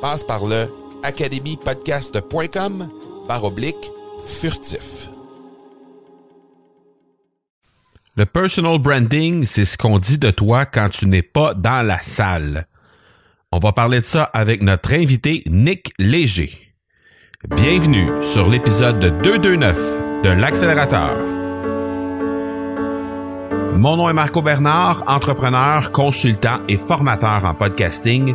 Passe par le academypodcast.com par oblique furtif. Le personal branding, c'est ce qu'on dit de toi quand tu n'es pas dans la salle. On va parler de ça avec notre invité Nick Léger. Bienvenue sur l'épisode 229 de l'accélérateur. Mon nom est Marco Bernard, entrepreneur, consultant et formateur en podcasting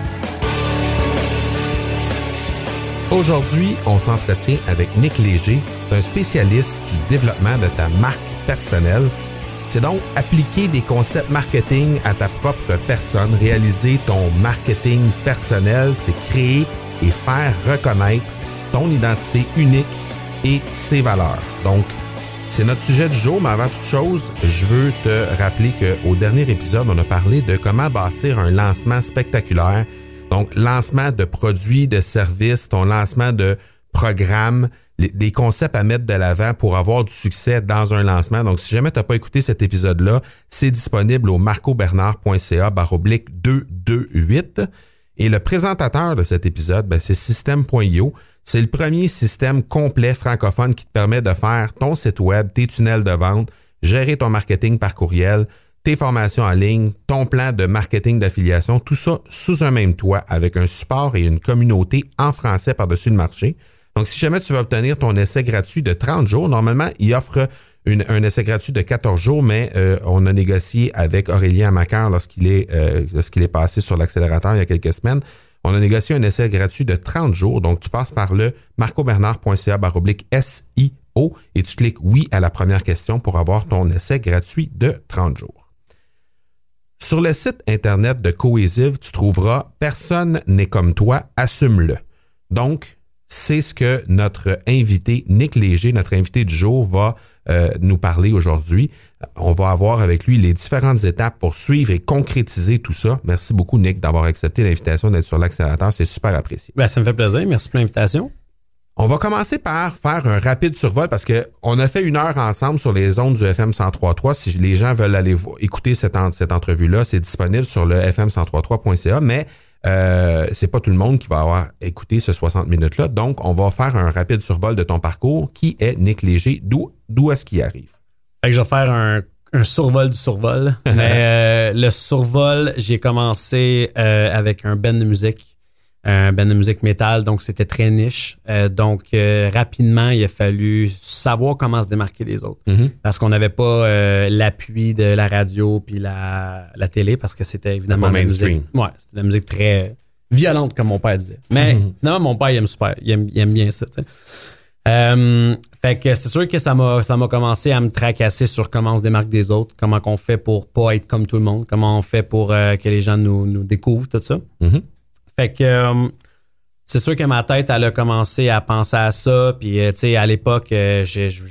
Aujourd'hui, on s'entretient avec Nick Léger, un spécialiste du développement de ta marque personnelle. C'est donc appliquer des concepts marketing à ta propre personne, réaliser ton marketing personnel, c'est créer et faire reconnaître ton identité unique et ses valeurs. Donc, c'est notre sujet du jour, mais avant toute chose, je veux te rappeler qu'au dernier épisode, on a parlé de comment bâtir un lancement spectaculaire donc, lancement de produits, de services, ton lancement de programmes, des concepts à mettre de l'avant pour avoir du succès dans un lancement. Donc, si jamais tu n'as pas écouté cet épisode-là, c'est disponible au marcobernard.ca baroblique 228. Et le présentateur de cet épisode, ben, c'est System.io. C'est le premier système complet francophone qui te permet de faire ton site web, tes tunnels de vente, gérer ton marketing par courriel, tes formations en ligne, ton plan de marketing d'affiliation, tout ça sous un même toit avec un support et une communauté en français par-dessus le marché. Donc, si jamais tu veux obtenir ton essai gratuit de 30 jours, normalement, il offre un essai gratuit de 14 jours, mais euh, on a négocié avec Aurélien Macar lorsqu'il est, euh, lorsqu'il est passé sur l'accélérateur il y a quelques semaines. On a négocié un essai gratuit de 30 jours. Donc, tu passes par le marcobernard.ca baroblique SIO et tu cliques oui à la première question pour avoir ton essai gratuit de 30 jours. Sur le site Internet de Cohesive, tu trouveras Personne n'est comme toi, assume-le. Donc, c'est ce que notre invité, Nick Léger, notre invité du jour, va euh, nous parler aujourd'hui. On va avoir avec lui les différentes étapes pour suivre et concrétiser tout ça. Merci beaucoup, Nick, d'avoir accepté l'invitation d'être sur l'accélérateur. C'est super apprécié. Ben, ça me fait plaisir. Merci pour l'invitation. On va commencer par faire un rapide survol parce que on a fait une heure ensemble sur les ondes du FM 103.3. Si les gens veulent aller écouter cette, cette entrevue-là, c'est disponible sur le fm103.3.ca, mais euh, c'est pas tout le monde qui va avoir écouté ce 60 minutes-là. Donc, on va faire un rapide survol de ton parcours. Qui est Nick Léger? D'où, d'où est-ce qu'il arrive? Fait que je vais faire un, survol du survol. mais euh, le survol, j'ai commencé euh, avec un band de musique un band de musique métal, donc c'était très niche. Euh, donc euh, rapidement, il a fallu savoir comment se démarquer des autres. Mm-hmm. Parce qu'on n'avait pas euh, l'appui de la radio puis la, la télé, parce que c'était évidemment la musique. Ouais, c'était de la musique très violente, comme mon père disait. Mais non, mon père, il aime super. Il aime, il aime bien ça, tu sais. fait que c'est sûr que ça m'a ça m'a commencé à me tracasser sur comment on se démarque des autres, comment qu'on fait pour pas être comme tout le monde, comment on fait pour que les gens nous, nous découvrent, tout ça. Mm-hmm. Fait que euh, c'est sûr que ma tête, elle a commencé à penser à ça. Puis, euh, tu sais, à l'époque, euh, je, je,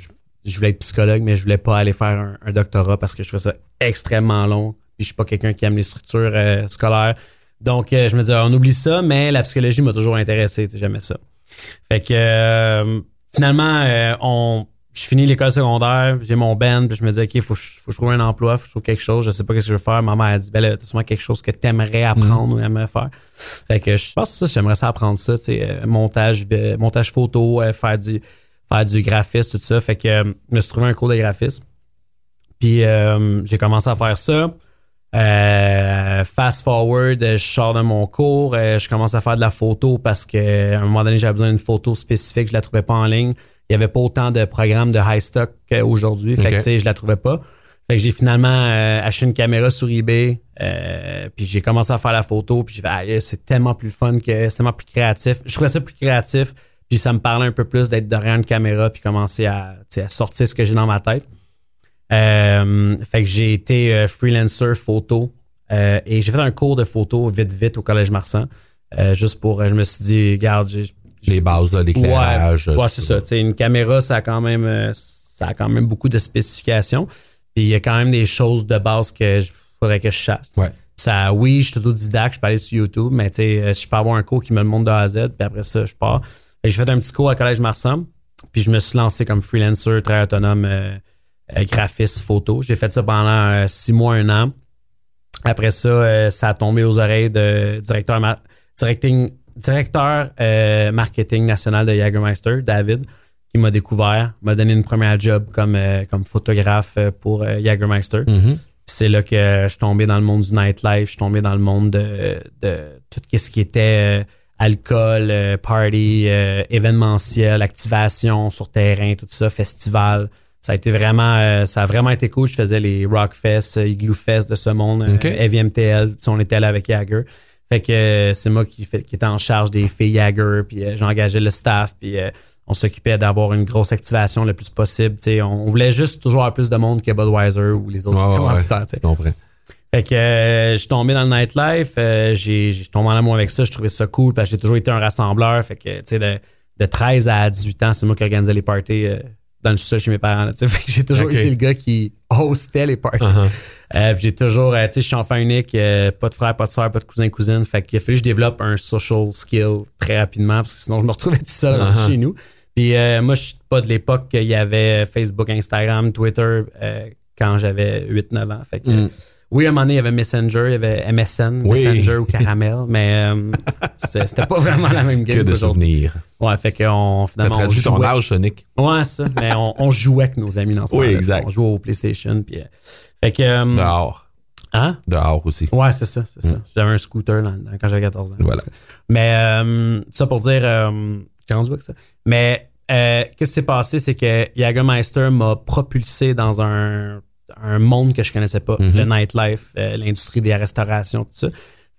je voulais être psychologue, mais je voulais pas aller faire un, doctorat parce que je trouvais ça extrêmement long. Puis, je suis pas quelqu'un qui aime les structures scolaires. Donc, je me disais, on oublie ça, mais la psychologie m'a toujours intéressé. J'aimais ça. Fait que, finalement, on, je finis l'école secondaire, j'ai mon band, puis je me dis, OK, faut, faut que je trouve un emploi, faut que je trouve quelque chose, je sais pas qu'est-ce que je veux faire. Ma mère a dit, ben là, t'as sûrement quelque chose que t'aimerais apprendre ou aimerais faire. Fait que je pense que ça, j'aimerais ça apprendre ça, tu sais, euh, montage, euh, montage photo, euh, faire du, faire du graphisme, tout ça. Fait que je me suis trouvé un cours de graphisme. Puis euh, j'ai commencé à faire ça. Euh, fast forward, je sors de mon cours, je commence à faire de la photo parce que à un moment donné, j'avais besoin d'une photo spécifique, je la trouvais pas en ligne. Il y avait pas autant de programmes de high stock qu'aujourd'hui, fait que Ok. tu sais, je la trouvais pas. Fait que j'ai finalement euh, acheté une caméra sur eBay, euh, puis j'ai commencé à faire la photo, puis j'ai fait ah, c'est tellement plus fun que c'est tellement plus créatif. Je trouvais ça plus créatif, puis ça me parlait un peu plus d'être derrière une caméra puis commencer à, sortir ce que j'ai dans ma tête. Euh, fait que j'ai été freelancer photo et j'ai fait un cours de photo vite vite au collège Marsan. juste pour, je me suis dit, regarde, j'ai, Les bases, l'éclairage. Ouais, ouais, c'est ça. Une caméra, ça a quand même, euh, ça a quand même beaucoup de spécifications. Puis il y a quand même des choses de base que je faudrait que je chasse. Ouais. Ça, oui, je suis autodidacte, je peux aller sur YouTube, mais tu sais, euh, je peux avoir un cours qui me le montre de A à Z, puis après ça, je pars. J'ai fait un petit cours à Collège Marsan, puis je me suis lancé comme freelancer, très autonome, euh, graphiste, photo. J'ai fait ça pendant euh, six mois, un an. Après ça, euh, ça a tombé aux oreilles de directeur, directing- directeur euh, marketing national de Jagermeister, David, qui m'a découvert, m'a donné une première job comme, euh, comme photographe euh, pour euh, Jagermeister. Mhm. Puis c'est là que je suis tombé dans le monde du nightlife, je suis tombé dans le monde de, de tout ce qui était alcool, party, événementiel, activation sur terrain, tout ça, festival. Ça a été vraiment, ça a vraiment été cool. Je faisais les Rockfest, Igloo Fest de ce monde, Ok. EVMTL, tu sais, on était là avec Jagger. Fait que euh, c'est moi qui, fait, qui était en charge des filles Jagger, puis euh, j'engageais le staff, puis euh, on s'occupait d'avoir une grosse activation le plus possible. On, on voulait juste toujours avoir plus de monde que Budweiser ou les autres ouais, commanditaires. Fait que euh, je suis tombé dans le nightlife, euh, j'ai j'ai tombé en amour avec ça, je trouvais ça cool parce que j'ai toujours été un rassembleur. Fait que tu sais de, de 13 à 18 ans, c'est moi qui organisais les parties euh, dans le sous chez mes parents. là, j'ai toujours été le gars qui hostait les parties. Uh-huh. Euh, puis j'ai toujours, euh, tu sais, je suis enfant unique, euh, pas de frère, pas de soeur, pas de cousin, cousine. Fait qu'il a fallu que je développe un social skill très rapidement parce que sinon je me retrouvais tout seul Uh-huh. chez nous. Puis moi, je suis pas de l'époque qu'il y avait Facebook, Instagram, Twitter quand j'avais 8-9 ans. Fait que, Mm. Oui, à un moment donné, il y avait Messenger, il y avait MSN, Oui. Messenger ou Caramel, mais euh, c'était pas vraiment la même game Que de souvenirs. Ouais, fait qu'on Ça finalement on traduit ton jouait. âge, Sonic. Ouais, ça. Mais on, on jouait avec nos amis dans ce Oui, exact. On jouait au PlayStation. Puis, euh, fait que. euh, Dehors. hein? Dehors aussi. Ouais, c'est ça, c'est ça. J'avais un scooter dans- quand j'avais 14 ans. Mm. Voilà. Mais ça pour dire, j'ai rendu avec ça? Mais euh, qu'est-ce qui s'est passé, c'est que Jagermeister m'a propulsé dans un, un monde que je connaissais pas, Mhm. le nightlife, euh, l'industrie des restaurations, tout ça.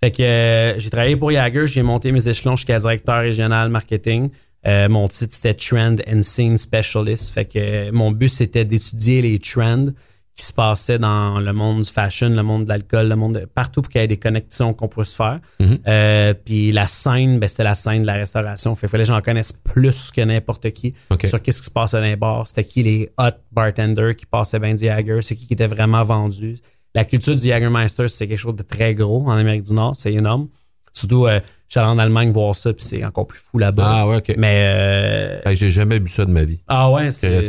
Fait que euh, j'ai travaillé pour Jagger, j'ai monté mes échelons jusqu'à directeur régional marketing. Euh, mon titre c'était Trend and Scene Specialist. Fait que mon but c'était d'étudier les trends qui se passaient dans le monde du fashion, le monde de l'alcool, le monde de partout pour qu'il y ait des connexions qu'on puisse faire. Mhm. Euh, puis la scène, ben, c'était la scène de la restauration. Fait que j'en connaisse plus que n'importe qui sur qu'est-ce qui se passait dans les bars. C'était qui les hot bartenders qui passaient bien du Jagger, c'est qui qui était vraiment vendu? La culture du Jagermeister, c'est quelque chose de très gros en Amérique du Nord, c'est énorme. Surtout, euh, j'allais en Allemagne voir ça, puis c'est encore plus fou là-bas. Ah ouais, OK. Mais euh, Hey, J'ai jamais bu ça de ma vie. ah ouais, C'est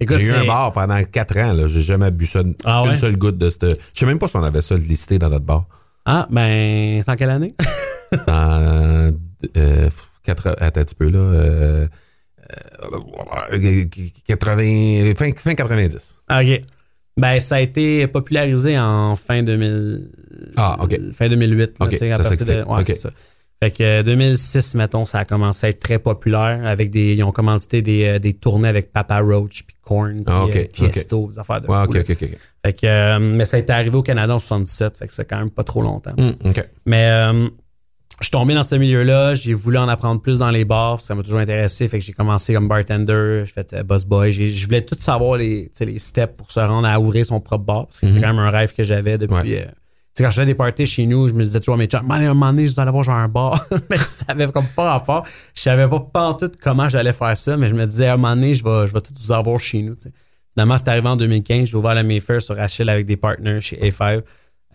J'ai eu un bar pendant 4 ans. là. J'ai jamais bu ça. Ah une ouais? seule goutte de cette. Je sais même pas si on avait ça listé dans notre bar. Ah, ben, c'est en quelle année? En euh, quatre- attends un petit peu là. Euh, euh, 80, fin, fin 90. OK. Ben, ça a été popularisé en fin 2000. Ah, OK. Fin 2008. là, OK, tu sais, à partir de- ouais, ça. Fait que euh, 2006, mettons, ça a commencé à être très populaire. Avec des, ils ont commandité des, euh, des tournées avec Papa Roach, puis Korn, puis Ah, euh, Tiesto, des affaires de ok. Fait que, euh, mais ça a été arrivé au Canada en 77, fait que c'est quand même pas trop longtemps. OK. Mais euh, je suis tombé dans ce milieu-là, j'ai voulu en apprendre plus dans les bars, ça m'a toujours intéressé, fait que j'ai commencé comme bartender, j'ai fait euh, boss boy, je voulais tout savoir les, les steps pour se rendre à ouvrir son propre bar, parce que c'était Mhm. quand même un rêve que j'avais depuis, Ouais. Sais, quand je faisais des parties chez nous, je me disais toujours, mais chums, à un moment donné, je dois aller voir genre un bar. mais je savais comme pas rapport. Je savais pas tout comment j'allais faire ça, mais je me disais, à un moment donné, je vais, je vais tout vous avoir chez nous. sais. Finalement, c'est arrivé en 2015. J'ai ouvert la Mayfair sur Achille avec des partners chez A5.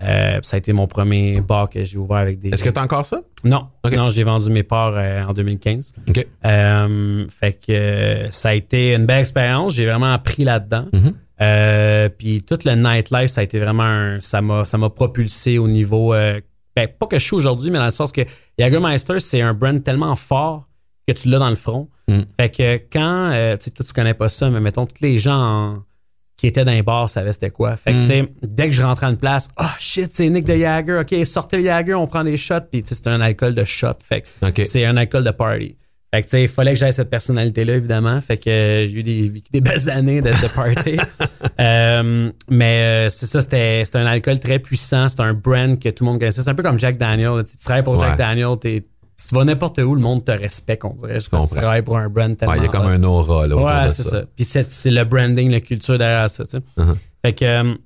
Euh, ça a été mon premier bar que j'ai ouvert avec des. Est-ce que tu as encore ça? Non. Non, j'ai vendu mes parts euh, en 2015. OK. Euh, fait que ça a été une belle expérience. J'ai vraiment appris là-dedans. Mhm. Euh, puis tout le nightlife, ça a été vraiment un- ça m'a ça m'a propulsé au niveau euh, ben, pas que je suis aujourd'hui, mais dans le sens que Jagermeister, c'est un brand tellement fort que tu l'as dans le front. Mm. Fait que quand euh, tu sais, toi tu connais pas ça, mais mettons tous les gens en- qui étaient dans les bars savaient c'était quoi. Fait que Mm. tu sais, dès que je rentrais en place, oh shit, c'est Nick de Jagger, ok, sortez le Jagger, on prend des shots, puis tu sais, c'est un alcool de shot. Fait que c'est un alcool de party. Fait que, tu sais, il fallait que j'aie cette personnalité-là, évidemment. Fait que euh, j'ai eu des, belles années de, de party. Euh, mais euh, c'est ça, c'était c'était un alcool très puissant. C'est un brand que tout le monde connaissait. C'est un peu comme Jack Daniel. Tu travailles pour Ouais. Jack Daniel, tu vas n'importe où, le monde te respecte, on dirait. Je tu travailles pour un brand tellement Ouais, il y a comme hot. un aura là, autour Ouais, de c'est ça. ça. Puis c'est, le branding, la culture derrière ça, tu sais. Uh-huh. Fait que,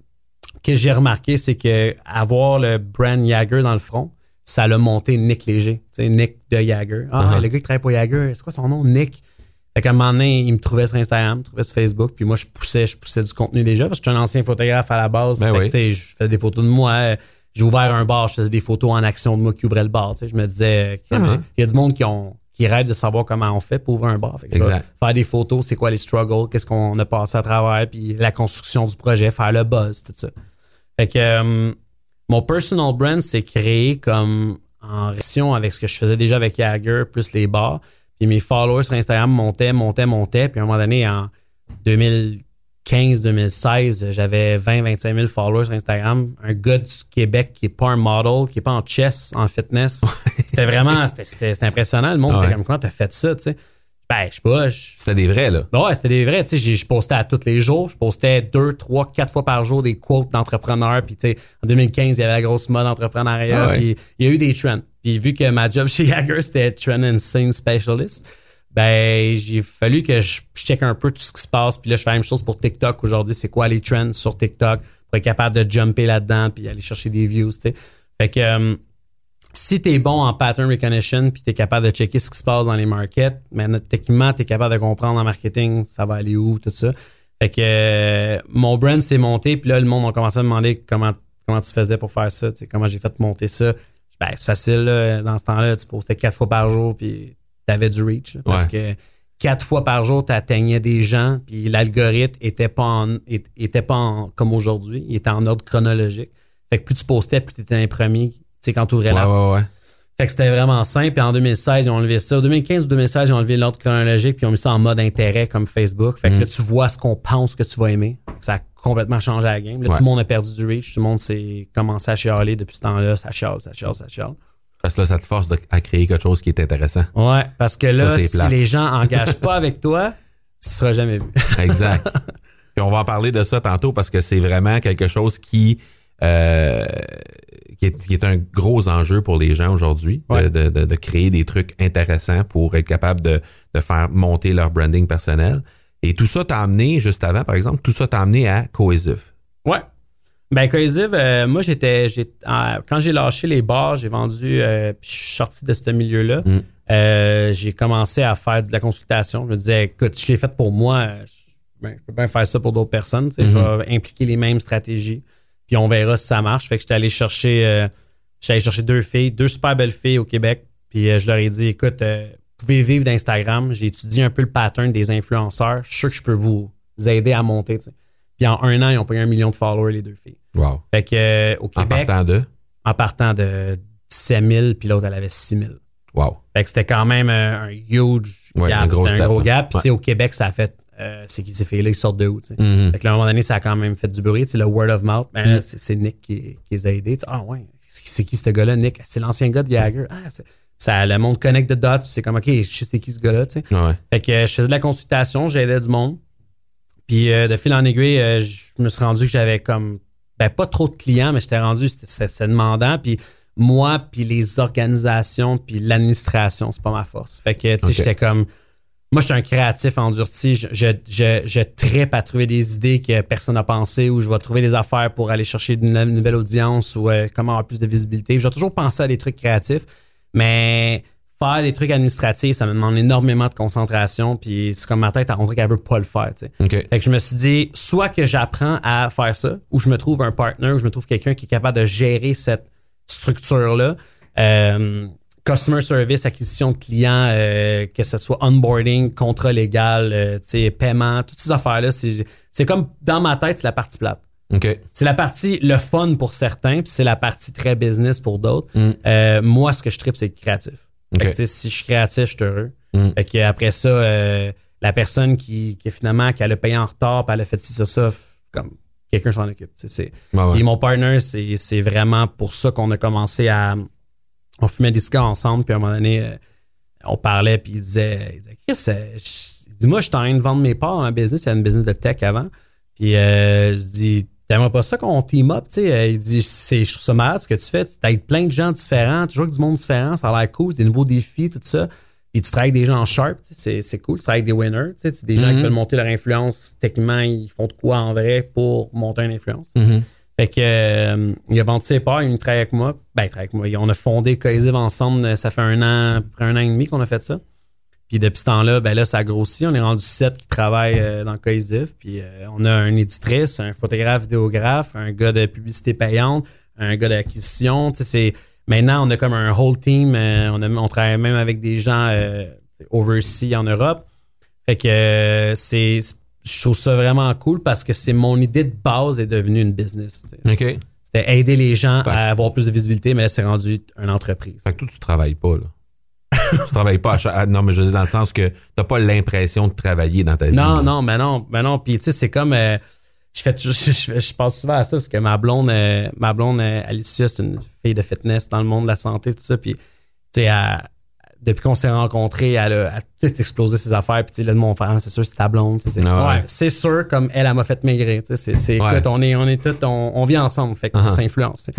que j'ai remarqué, c'est que avoir le brand Jagger dans le front, ça l'a monté Nick Léger. Tu sais, Nick de Jagger. Ah, Uh-huh. le gars qui travaille pour Jagger, c'est quoi son nom? Nick. Fait qu'à un moment donné, il me trouvait sur Instagram, il me trouvait sur Facebook, puis moi, je poussais, je poussais du contenu déjà, parce que je suis un ancien photographe à la base. Ben Fait que, oui. tu sais, je faisais des photos de moi. J'ai ouvert un bar, je faisais des photos en action de moi qui ouvrait le bar. tu sais. Je me disais, Uh-huh. il y a du monde qui ont qui rêve de savoir comment on fait pour ouvrir un bar. Fait que Exact. faire des photos, c'est quoi les struggles, qu'est-ce qu'on a passé à travers, puis la construction du projet, faire le buzz, tout ça. Fait que euh, mon personal brand s'est créé comme en réaction avec ce que je faisais déjà avec Jagger, plus les bars. Puis mes followers sur Instagram montaient, montaient, montaient. Puis à un moment donné, en 2015-2016, j'avais 20-25 000 followers sur Instagram. Un gars du Québec qui n'est pas un model, qui n'est pas en chess, en fitness. c'était vraiment, c'était- impressionnant. Le monde Ah était ouais. comme, comment t'as fait ça, tu sais? Ben, je sais pas, je- C'était des vrais, là. Ouais, c'était des vrais. Tu sais, je postais à tous les jours. Je postais deux, trois, quatre fois par jour des quotes d'entrepreneurs. Puis, tu sais, en 2015, il y avait la grosse mode entrepreneuriat. Ah ouais. Puis, il y a eu des trends. Puis, vu que ma job chez Jagger, c'était Trend and Scene Specialist, ben, j'ai fallu que je, je check un peu tout ce qui se passe. Puis là, je fais la même chose pour TikTok aujourd'hui. C'est quoi les trends sur TikTok? Pour être capable de jumper là-dedans puis aller chercher des views, tu sais. Fait que, euh, si tu es bon en pattern recognition puis tu es capable de checker ce qui se passe dans les markets, mais techniquement, tu es capable de comprendre en marketing, ça va aller où, tout ça. Fait que euh, mon brand s'est monté, puis là, le monde a commencé à me demander comment, comment tu faisais pour faire ça, comment j'ai fait monter ça. Ben, c'est facile, là. dans ce temps-là, tu postais quatre fois par jour, puis tu avais du reach. là, parce que quatre fois par jour, tu atteignais des gens, puis l'algorithme était pas en, était pas en- comme aujourd'hui, il était en ordre chronologique. Fait que plus tu postais, plus tu étais un premier, sais, quand tu ouvrais Ouais, la ouais, ouais. fait que c'était vraiment simple. Puis en 2016, ils ont enlevé ça. En 2015 ou 2016, ils ont enlevé l'ordre chronologique puis ils ont mis ça en mode intérêt comme Facebook. Fait que là, tu vois ce qu'on pense que tu vas aimer. Ça a complètement changé la game. Là, Ouais. tout le monde a perdu du reach. Tout le monde s'est commencé à chialer depuis ce temps-là. Ça chiale, ça chiale, ça chiale. Parce que là, ça te force de- à créer quelque chose qui est intéressant. Ouais, parce que là, Ça, si plate. les gens engagent pas avec toi, tu seras jamais vu. Exact. Puis on va en parler de ça tantôt parce que c'est vraiment quelque chose qui, euh, qui, est, qui est un gros enjeu pour les gens aujourd'hui, de- Ouais. de, de- de créer des trucs intéressants pour être capable de, de faire monter leur branding personnel. Et tout ça t'a amené, juste avant, par exemple, tout ça t'a amené à Cohesive. Ouais. Ben, Cohesive, euh, moi, j'étais. euh, quand j'ai lâché les bars, j'ai vendu. euh, puis je suis sorti de ce milieu-là. Mm. Euh, j'ai commencé à faire de la consultation. Je me disais, écoute, je l'ai fait pour moi. je, ben, je peux bien faire ça pour d'autres personnes. sais, Je vais impliquer les mêmes stratégies. Puis on verra si ça marche. Fait que j'étais allé chercher. euh, j'étais allé chercher deux filles, deux super belles filles au Québec. Puis euh, je leur ai dit, écoute, euh, vous pouvez vivre d'Instagram. J'ai étudié un peu le pattern des influenceurs. Je suis sûr que je peux vous aider à monter. tu sais. Puis en un an, ils ont pris un million de followers, les deux filles. Wow. Fait que euh, au En Québec, partant de? en partant de 17 000, puis l'autre, elle avait 6 000. Wow. Fait que c'était quand même un huge Ouais, gap. un gros C'était un gros gap. Puis Ouais. au Québec, ça a fait. Euh, c'est qui ces filles-là, ils sortent de où? Mhm. Fait que à un moment donné, ça a quand même fait du bruit. Le word of mouth, ben, Mm. c'est Nick qui, qui les a aidés. Ah ouais, c'est qui ce gars-là, Nick? C'est l'ancien gars de Jagger. Ah, ça, le monde connecte de dots, puis c'est comme, OK, je sais c'est qui ce gars-là, tu sais. Ouais. Fait que euh, je faisais de la consultation, j'aidais du monde. Puis euh, de fil en aiguille, je me suis rendu que j'avais comme ben pas trop de clients, mais j'étais rendu c'était- demandant. Puis moi, puis les organisations, puis l'administration, c'est pas ma force. Fait que tu sais, j'étais comme moi, je suis un créatif endurci. Je, je, je, je trippe à trouver des idées que personne n'a pensé ou je vais trouver des affaires pour aller chercher une, nouvelle audience ou euh, comment avoir plus de visibilité. Je vais toujours penser à des trucs créatifs, mais faire des trucs administratifs, ça me demande énormément de concentration. Puis c'est comme ma tête, on dirait qu'elle veut pas le faire. Tu sais. Fait que je me suis dit, soit que j'apprends à faire ça, ou je me trouve un partner, ou je me trouve quelqu'un qui est capable de gérer cette structure-là. Euh, customer service, acquisition de clients, euh, que ce soit onboarding, contrat légal, euh, paiement, toutes ces affaires-là, c'est comme dans ma tête, c'est la partie plate. C'est la partie le fun pour certains, puis c'est la partie très business pour d'autres. Mm. Euh, moi, ce que je tripe, c'est être créatif. si je suis créatif, je suis heureux. Mm. après ça, la personne qui, qui finalement qui a le payé en retard, puis elle a fait ci, ça, ça, comme quelqu'un s'en occupe. Et mon partner, c'est vraiment pour ça qu'on a commencé à, on fumait des cigares ensemble, puis à un moment donné, euh, on parlait, puis il disait, il disait euh, dis-moi, je suis en train de vendre mes parts en business, il y a une business de tech avant. Puis euh, je dis, t'aimerais pas ça qu'on team up, tu sais? Il dit, je trouve ça malade ce que tu fais, tu avec plein de gens différents, toujours avec du monde différent, ça a l'air cool, des nouveaux défis, tout ça. Puis tu travailles avec des gens sharp, c'est, cool. Tu travailles avec des winners, tu sais, des gens qui mm-hmm. veulent monter leur influence. Techniquement, ils font de quoi en vrai pour monter une influence. Mm-hmm. Fait que euh, il a vendu ses parts, il travaille avec moi. Ben, il travaille avec moi. On a fondé Cohesive ensemble. Ça fait un an, un an et demi qu'on a fait ça. Puis depuis ce temps-là, ben là, ça a grossi. On est rendu sept qui travaillent euh, dans Cohesive. Puis euh, on a un éditrice, un photographe, vidéographe, un gars de publicité payante, un gars d'acquisition. Tu sais, c'est maintenant on a comme un whole team. on, on travaille même avec des gens overseas en Europe. Fait que c'est je trouve ça vraiment cool parce que c'est mon idée de base est devenue une business. OK. C'était aider les gens à avoir plus de visibilité, mais là, c'est rendu une entreprise. Fait que toi, tu travailles pas, là. tu travailles pas à chaque... Non, mais je dis dans le sens que t'as pas l'impression de travailler dans ta vie. Non, non, mais non, mais non. Puis tu sais, c'est comme euh, je fais je, je, je, pense souvent à ça parce que ma blonde, euh, ma blonde euh, Alicia, c'est une fille de fitness dans le monde de la santé, tout ça. Puis tu sais, elle, depuis qu'on s'est rencontrés, elle a, tout explosé ses affaires. Puis, là, de mon frère, c'est sûr, c'est ta blonde. C'est ouais. sûr, comme elle, elle m'a fait maigrir. C'est, on est, on est tous, on, vit ensemble. Fait qu'on uh-huh. s'influence.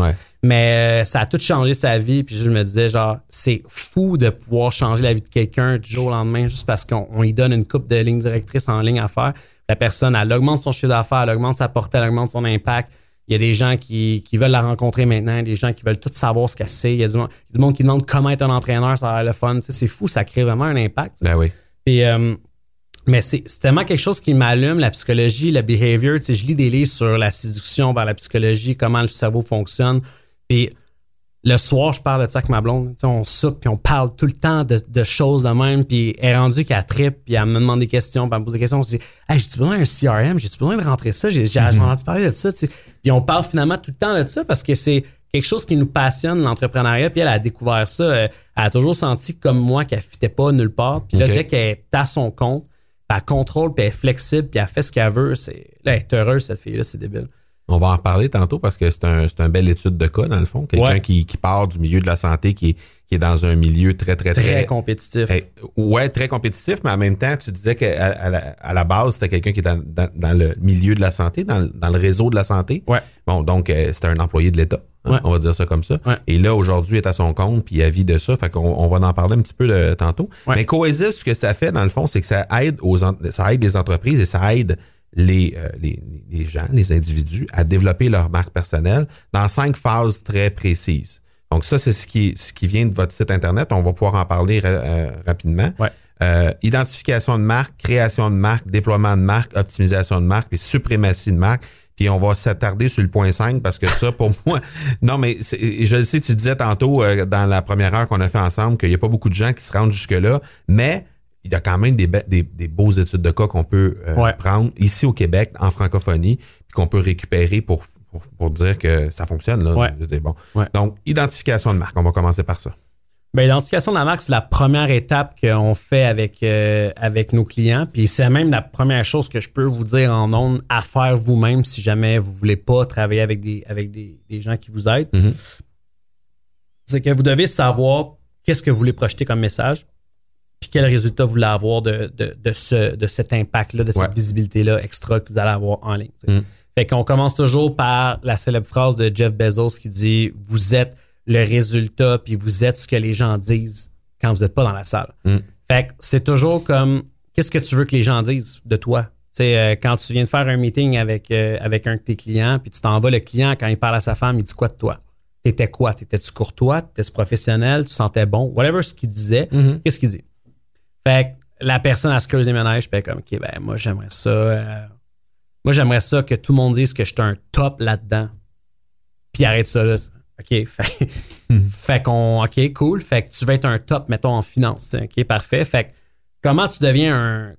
Mais euh, ça a tout changé sa vie. Puis, je me disais, genre, c'est fou de pouvoir changer la vie de quelqu'un du jour au lendemain juste parce qu'on lui donne une coupe de lignes directrices en ligne à faire. La personne, elle augmente son chiffre d'affaires, elle augmente sa portée, elle augmente son impact. Il y a des gens qui, veulent la rencontrer maintenant, des gens qui veulent tout savoir ce qu'elle sait. Il y a du monde, qui demande comment être un entraîneur, ça a l'air le fun. c'est fou, ça crée vraiment un impact. Ben oui. Euh, mais c'est tellement quelque chose qui m'allume, la psychologie, le behavior. je lis des livres sur la séduction vers la psychologie, comment le cerveau fonctionne. Puis le soir, je parle de ça avec ma blonde. on soupe, puis on parle tout le temps de, choses de même. Puis elle est rendue qu'elle tripe, puis elle me demande des questions, puis elle me pose des questions. On se dit, hey, j'ai-tu besoin d'un CRM? J'ai-tu besoin de rentrer ça? J'ai mm entendu parler de ça. Puis on parle finalement tout le temps de ça parce que c'est quelque chose qui nous passionne, l'entrepreneuriat. Puis elle a découvert ça. Euh, elle a toujours senti comme moi qu'elle ne fitait pas nulle part. Puis là, dès qu'elle est à son compte, elle contrôle, puis elle est flexible, puis elle fait ce qu'elle veut. C'est, là, elle est heureuse, cette fille-là, c'est débile. On va en reparler tantôt parce que c'est un, c'est un belle étude de cas, dans le fond. Quelqu'un qui, qui part du milieu de la santé, qui est, qui est dans un milieu très, très, très... Très compétitif. Eh, ouais, très compétitif, mais en même temps, tu disais qu'à à la, à la base, c'était quelqu'un qui est dans, dans, le milieu de la santé, dans, dans le réseau de la santé. Ouais. Bon, donc, euh, c'était un employé de l'État. Hein, on va dire ça comme ça. Et là, aujourd'hui, est à son compte, puis il vit de ça. Fait qu'on on va en parler un petit peu de, tantôt. Mais Coesis, ce que ça fait, dans le fond, c'est que ça aide aux ça aide les entreprises et ça aide les, euh, les, les, gens, les individus à développer leur marque personnelle dans cinq phases très précises. Donc ça, c'est ce qui, ce qui vient de votre site Internet. On va pouvoir en parler euh, rapidement. Euh, identification de marque, création de marque, déploiement de marque, optimisation de marque, puis suprématie de marque. Puis on va s'attarder sur le point 5 parce que ça, pour moi, non, mais je le sais, tu disais tantôt dans la première heure qu'on a fait ensemble qu'il n'y a pas beaucoup de gens qui se rendent jusque-là, mais il y a quand même des, des, des beaux études de cas qu'on peut euh, prendre ici au Québec, en francophonie, puis qu'on peut récupérer pour, pour, dire que ça fonctionne. Là. Bon. Donc, identification de marque, on va commencer par ça. Bien, l'identification de la marque, c'est la première étape qu'on fait avec, euh, avec nos clients. Puis c'est même la première chose que je peux vous dire en ondes à faire vous-même si jamais vous ne voulez pas travailler avec des, avec des, gens qui vous aident. Mm-hmm. C'est que vous devez savoir qu'est-ce que vous voulez projeter comme message quel résultat vous voulez avoir de, de, de, ce, de cet impact-là, de cette visibilité-là extra que vous allez avoir en ligne. Mm. Fait qu'on commence toujours par la célèbre phrase de Jeff Bezos qui dit Vous êtes le résultat, puis vous êtes ce que les gens disent quand vous n'êtes pas dans la salle. Mm. Fait que c'est toujours comme qu'est-ce que tu veux que les gens disent de toi? Tu sais, euh, quand tu viens de faire un meeting avec, euh, avec un de tes clients, puis tu t'en vas, le client, quand il parle à sa femme, il dit quoi de toi? T'étais quoi? T'étais-tu courtois? T'étais-tu professionnel? Tu sentais bon? Whatever ce qu'il disait, qu'est-ce qu'il dit? Fait que la personne a se creuse les ménages, puis elle comme, OK, ben moi, j'aimerais ça. euh, moi, j'aimerais ça que tout le monde dise que je suis un top là-dedans. Puis arrête ça là. OK. Fait, fait qu'on. OK, cool. Fait que tu veux être un top, mettons, en finance. OK, parfait. Fait que comment tu deviens un,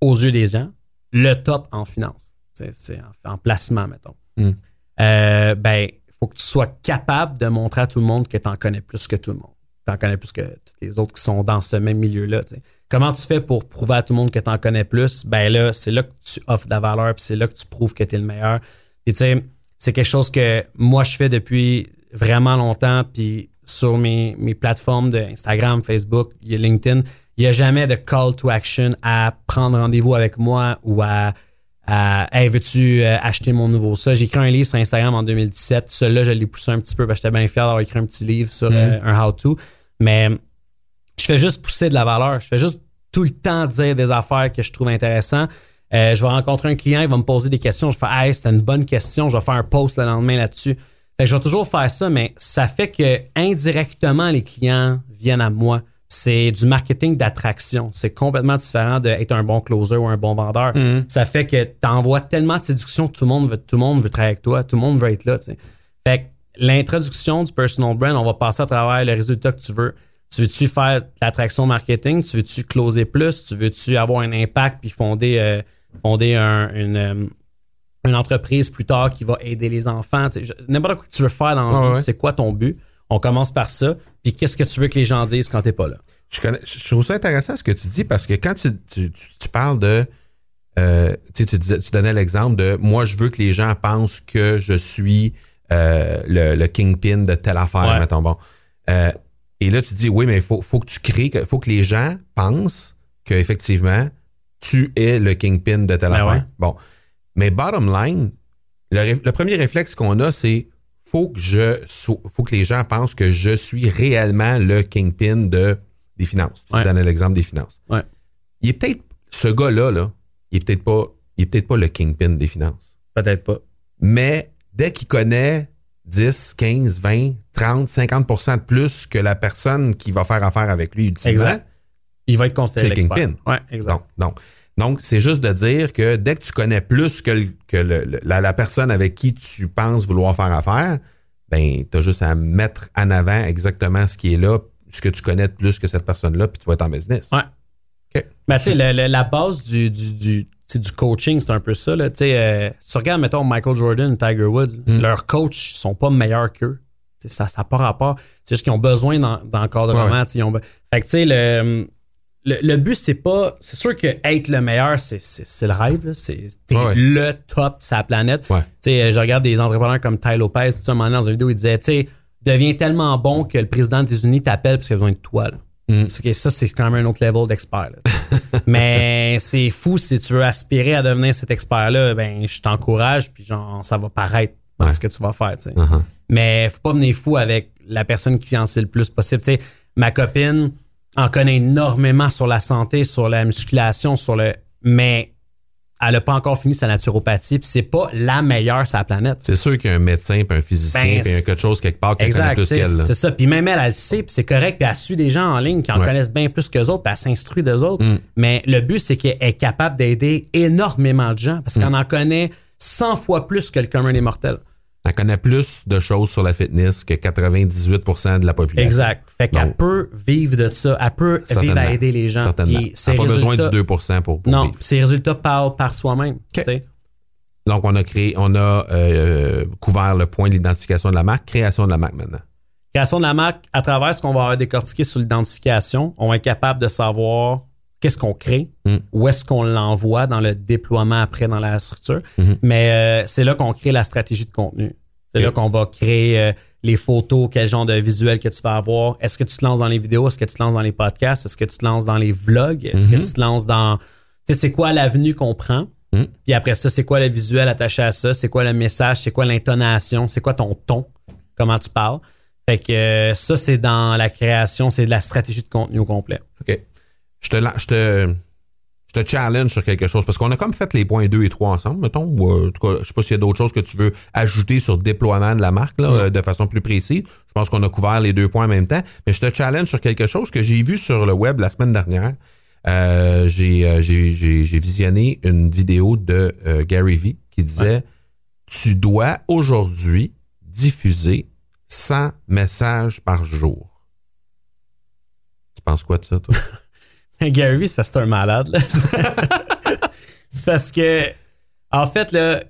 aux yeux des gens, le top en finance? C'est en, en placement, mettons. Mm. Euh, ben, il faut que tu sois capable de montrer à tout le monde que tu en connais plus que tout le monde. En connais plus que tous les autres qui sont dans ce même milieu-là. Comment tu fais pour prouver à tout le monde que tu en connais plus? Ben là, c'est là que tu offres de la valeur, puis c'est là que tu prouves que tu es le meilleur. Puis tu sais, c'est quelque chose que moi je fais depuis vraiment longtemps, puis sur mes, mes plateformes de Instagram, Facebook, LinkedIn, il n'y a jamais de call to action à prendre rendez-vous avec moi ou à, à Hey, veux-tu euh, acheter mon nouveau ça? J'ai écrit un livre sur Instagram en 2017. Celui-là, je l'ai poussé un petit peu parce que j'étais bien fier d'avoir écrit un petit livre sur euh, un how-to. Mais je fais juste pousser de la valeur. Je fais juste tout le temps dire des affaires que je trouve intéressantes. Euh, je vais rencontrer un client, il va me poser des questions. Je fais Hey, c'était une bonne question. Je vais faire un post le lendemain là-dessus. Fait que je vais toujours faire ça, mais ça fait que indirectement, les clients viennent à moi. C'est du marketing d'attraction. C'est complètement différent d'être un bon closer ou un bon vendeur. Ça fait que tu envoies tellement de séduction que tout le monde veut, tout le monde veut travailler avec toi. Tout le monde veut être là. Fait que l'introduction du personal brand, on va passer à travers le résultat que tu veux. Tu veux-tu faire de l'attraction marketing? Tu veux-tu closer plus? Tu veux-tu avoir un impact puis fonder, euh, fonder un- une, euh, une entreprise plus tard qui va aider les enfants? N'importe quoi que tu veux faire dans vie, ouais. c'est quoi ton but? On commence par ça. Puis qu'est-ce que tu veux que les gens disent quand t'es pas là? Je, connais, je trouve ça intéressant ce que tu dis parce que quand tu, tu, tu- tu parles de. euh, tu, tu, disais- tu donnais l'exemple de moi, je veux que les gens pensent que je suis euh, le, le kingpin de telle affaire, Ouais. mettons. Bon. Euh, et là, tu dis oui, mais il faut, faut que tu crées, il faut que les gens pensent qu'effectivement, tu es le kingpin de telle Ben affaire. ouais. Bon. Mais bottom line, le premier réflexe qu'on a, c'est faut que je faut que les gens pensent que je suis réellement le kingpin de des finances. Tu Ouais. donnais l'exemple des finances. Ouais. Il est peut-être ce gars-là là, il est peut-être pas il est peut-être pas le kingpin des finances. Peut-être pas. Mais dès qu'il connaît 10, 15, 20, 30, 50% de plus que la personne qui va faire affaire avec lui ultimement, Exact. Il va être considéré C'est l'expert. Kingpin. Ouais, exact. donc, donc, donc, c'est juste de dire que dès que tu connais plus que, le- que le- le- la, la personne avec qui tu penses vouloir faire affaire, ben, tu as juste à mettre en avant exactement ce qui est là, ce que tu connais de plus que cette personne-là, puis tu vas être en business. Ouais. OK. Ben, tu sais, le- le- la base du, du, du, du coaching, c'est un peu ça. Là. Tu sais, euh, tu regardes, mettons, Michael Jordan, Tiger Woods, Mm. leurs coachs sont pas meilleurs qu'eux. Tu sais, Ça n'a pas rapport. C'est juste qu'ils ont besoin d'en- d'encadrement. Ouais, ont Fait que, tu sais, le, but, c'est pas. C'est sûr que être le meilleur, c'est c'est- le rêve. C'est t'es Ouais, le top sur la planète. Ouais. Tu sais, je regarde des entrepreneurs comme Ty Lopez, tout ça, un moment donné, dans une vidéo, il disait, tu sais, deviens tellement bon que le président des États-Unis t'appelle parce qu'il a besoin de toi. là. Mm. Ça, c'est quand même un autre level d'expert. Mais c'est fou si tu veux aspirer à devenir cet expert-là, ben je t'encourage, puis genre ça va paraître dans Ouais. ce que tu vas faire. sais. Uh-huh. Mais faut pas venir fou avec la personne qui en sait le plus possible. Ma copine en connaît énormément sur la santé, sur la musculation, sur le. Mais elle n'a pas encore fini sa naturopathie, puis c'est pas la meilleure sur la planète. C'est sûr qu'il y a un médecin, puis un physicien, Ben, puis a quelque chose quelque part qui connaît plus qu'elle. c'est ça. Puis même elle, elle le sait, puis c'est correct, puis elle suit des gens en ligne qui en Ouais. Mm. connaissent bien plus qu'eux autres, puis elle s'instruit d'eux autres. Mais le but, c'est qu'elle est capable d'aider énormément de gens, parce Mm. qu'elle en connaît 100 fois plus que le commun des mortels. Elle connaît plus de choses sur la fitness que 98% de la population. Exact. Fait qu'elle peut vivre de ça, elle peut vivre à aider les gens. Certainement. Elle n'a pas besoin du résultats- 2% pour, pour Non, vivre. ses résultats parlent par soi-même. Donc, on a créé, on a euh, couvert le point de l'identification de la marque, création de la marque maintenant. Création de la marque, à travers ce qu'on va avoir décortiqué sur l'identification, on être capable de savoir qu'est-ce qu'on crée, Mm. où est-ce qu'on l'envoie dans le déploiement après dans la structure? Mm-hmm. Mais euh, c'est là qu'on crée la stratégie de contenu. C'est là qu'on va créer euh, les photos, quel genre de visuel que tu vas avoir. Est-ce que tu te lances dans les vidéos? Est-ce que tu te lances dans les podcasts? Est-ce que tu te lances dans les vlogs? Est-ce Mm-hmm. que tu te lances dans... Tu sais, c'est quoi l'avenue qu'on prend? Mm. Puis après ça, c'est quoi le visuel attaché à ça? C'est quoi le message? C'est quoi l'intonation? C'est quoi ton ton? Comment tu parles? Fait que euh, ça, c'est dans la création, c'est de la stratégie de contenu au complet. OK. Je te, lan- je te, je je te challenge sur quelque chose. Parce qu'on a comme fait les points 2 et 3 ensemble, mettons. Ou, euh, en tout cas, je sais pas s'il y a d'autres choses que tu veux ajouter sur le déploiement de la marque là, euh, de façon plus précise. Je pense qu'on a couvert les deux points en même temps. Mais je te challenge sur quelque chose que j'ai vu sur le web la semaine dernière. Euh, j'ai, j'ai, j'ai, j'ai visionné une vidéo de euh, Gary Vee qui disait Tu dois aujourd'hui diffuser 100 messages par jour. Tu penses quoi de ça, toi? Gary Vee, c'est parce que c'est un malade. là. c'est parce que, en fait, là,